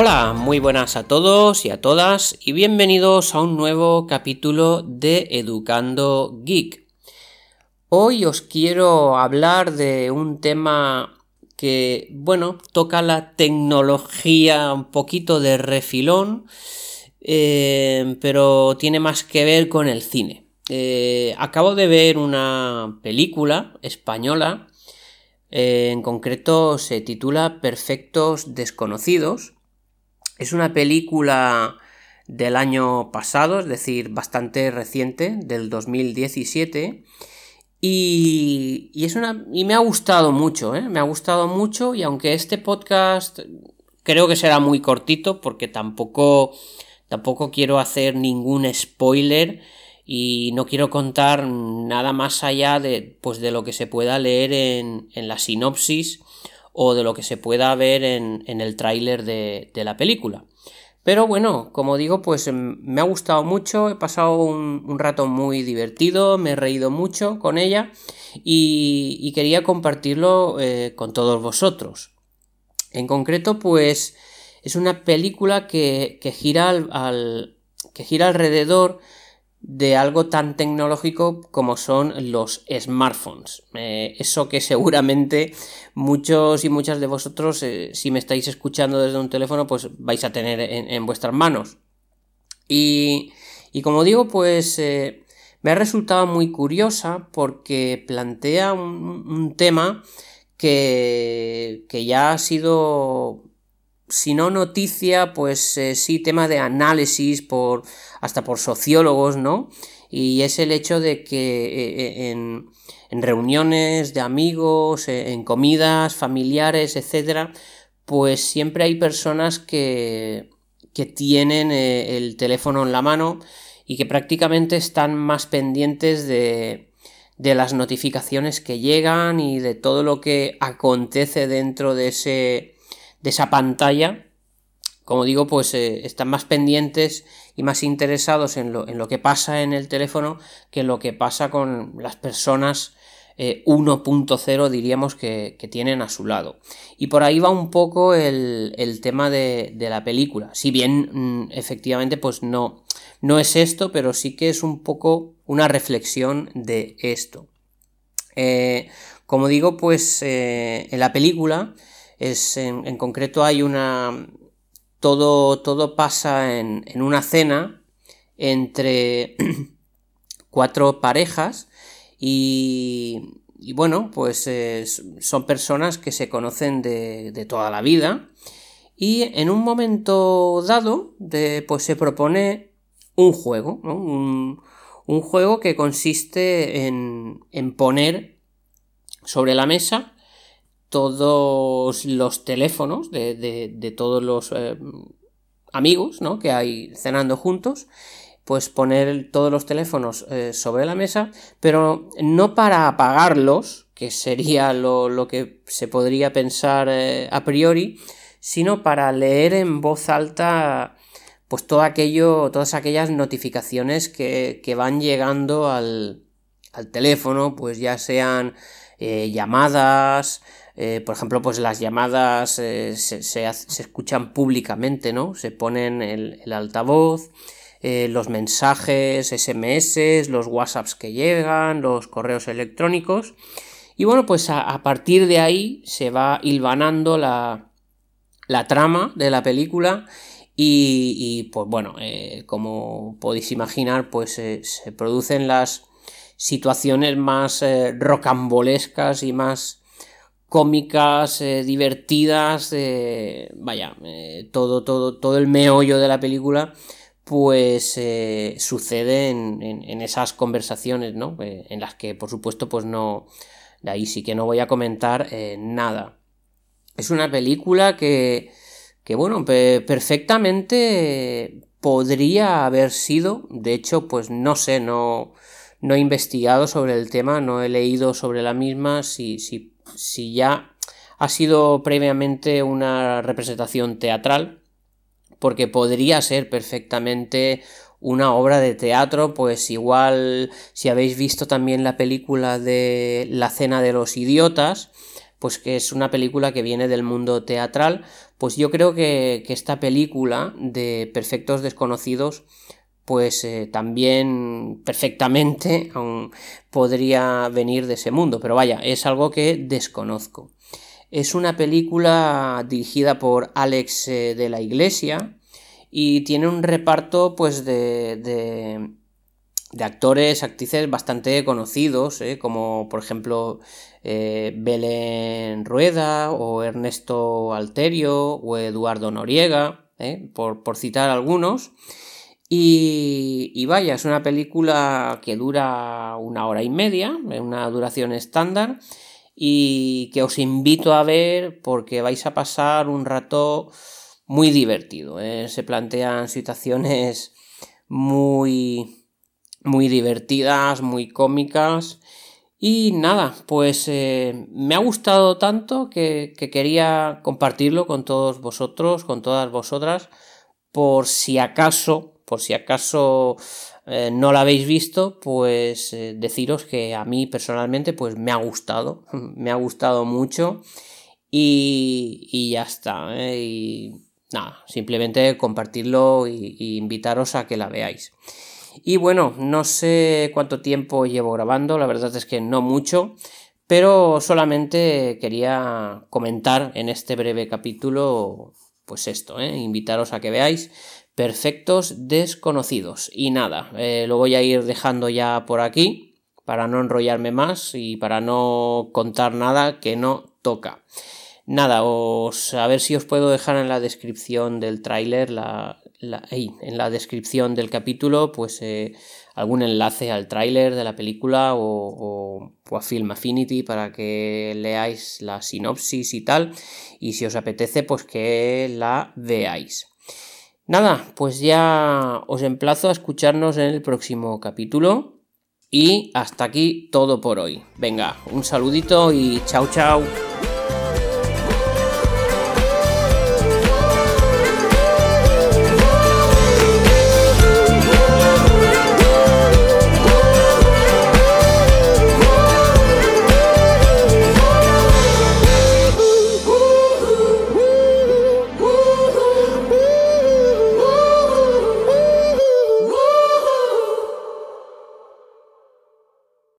Hola, muy buenas a todos y a todas y bienvenidos a un nuevo capítulo de Educando Geek. Hoy os quiero hablar de un tema que, bueno, toca la tecnología un poquito de refilón, eh, pero tiene más que ver con el cine. Eh, acabo de ver una película española, eh, en concreto se titula Perfectos Desconocidos. Es una película del año pasado, es decir, bastante reciente, del 2017. Y, es una. Y me ha gustado mucho, ¿eh? Me ha gustado mucho. Y aunque este podcast creo que será muy cortito, porque tampoco. Tampoco quiero hacer ningún spoiler. Y no quiero contar nada más allá de. Pues de lo que se pueda leer en, en la sinopsis. O de lo que se pueda ver en, en el tráiler de, de la película. Pero bueno, como digo, pues em, me ha gustado mucho, he pasado un, rato muy divertido, me he reído mucho con ella y, quería compartirlo eh, con todos vosotros. En concreto, pues es una película que, gira, al, que gira alrededor de algo tan tecnológico como son los smartphones. Eh, eso que seguramente muchos y muchas de vosotros, eh, si me estáis escuchando desde un teléfono, pues vais a tener en, vuestras manos. Y, como digo, pues eh, me ha resultado muy curiosa porque plantea un, tema que, que ya ha sido si no noticia, pues eh, sí tema de análisis por hasta por sociólogos, ¿no? Y es el hecho de que eh, eh, en, reuniones de amigos, en comidas familiares, etcétera, pues siempre hay personas que, que tienen el teléfono en la mano y que prácticamente están más pendientes de, de las notificaciones que llegan y de todo lo que acontece dentro de ese de esa pantalla, como digo, pues eh, están más pendientes y más interesados en lo, en lo, que pasa en el teléfono que en lo que pasa con las personas 1.0 eh, diríamos que, tienen a su lado. Y por ahí va un poco el, tema de, la película. Si bien mm, efectivamente pues no, no es esto, pero sí que es un poco una reflexión de esto. Eh, como digo, pues en la película es, en, concreto hay una... Todo, todo pasa en, una cena entre cuatro parejas y, bueno, pues son personas que se conocen de, toda la vida y en un momento dado de, pues se propone un juego, un, un, juego que consiste en, en poner sobre la mesa todos los teléfonos de, todos los eh, amigos ¿no? que hay cenando juntos pues poner todos los teléfonos eh, sobre la mesa, pero no para apagarlos, que sería lo, que se podría pensar eh, a priori, sino para leer en voz alta pues todo aquello, todas aquellas notificaciones que, van llegando al, al, teléfono, pues ya sean llamadas, eh, por ejemplo, pues las llamadas eh, se, escuchan públicamente, ¿no? Se ponen el, altavoz, eh, los mensajes, SMS, los WhatsApps que llegan, los correos electrónicos. Y bueno, pues a, partir de ahí se va hilvanando la, la trama de la película y, pues bueno, como podéis imaginar, pues se producen las situaciones más rocambolescas y más cómicas, eh, divertidas, eh, vaya, eh, todo, todo, todo el meollo de la película, pues sucede en, en, esas conversaciones, ¿no? en las que, por supuesto, pues no, de ahí sí que no voy a comentar nada. Es una película que, que bueno, perfectamente podría haber sido, de hecho, pues no sé, no, no he investigado sobre el tema, no he leído sobre la misma, si, si si ya ha sido previamente una representación teatral, porque podría ser perfectamente una obra de teatro, pues igual si habéis visto también la película de La cena de los idiotas, pues que es una película que viene del mundo teatral, pues yo creo que, esta película de Perfectos Desconocidos pues eh, también perfectamente podría venir de ese mundo, pero vaya, es algo que desconozco. Es una película dirigida por Alex eh, de la Iglesia y tiene un reparto pues de, de, actores, actrices bastante conocidos, eh, como por ejemplo eh, Belén Rueda o Ernesto Alterio o Eduardo Noriega, por, por, citar algunos. Y, y, vaya, es una película que dura una hora y media, una duración estándar y que os invito a ver porque vais a pasar un rato muy divertido. ¿eh? Se plantean situaciones muy, muy divertidas, muy cómicas. Y nada, pues eh, me ha gustado tanto que, que quería compartirlo con todos vosotros, con todas vosotras, por si acaso, por si acaso eh, no la habéis visto, pues eh, deciros que a mí personalmente pues me ha gustado, me ha gustado mucho y, ya está. ¿eh? Y nada, simplemente compartirlo y, invitaros a que la veáis. Y bueno, no sé cuánto tiempo llevo grabando, la verdad es que no mucho, pero solamente quería comentar en este breve capítulo pues esto, invitaros a que veáis perfectos desconocidos. Y nada, eh, lo voy a ir dejando ya por aquí para no enrollarme más y para no contar nada que no toca. Nada, os, a ver si os puedo dejar en la descripción del tráiler, en la descripción del capítulo, pues eh, algún enlace al tráiler de la película o, o, a Film Affinity para que leáis la sinopsis y tal. Y si os apetece, pues que la veáis. Nada, pues ya os emplazo a escucharnos en el próximo capítulo. Y hasta aquí todo por hoy. Venga, un saludito y chao chao.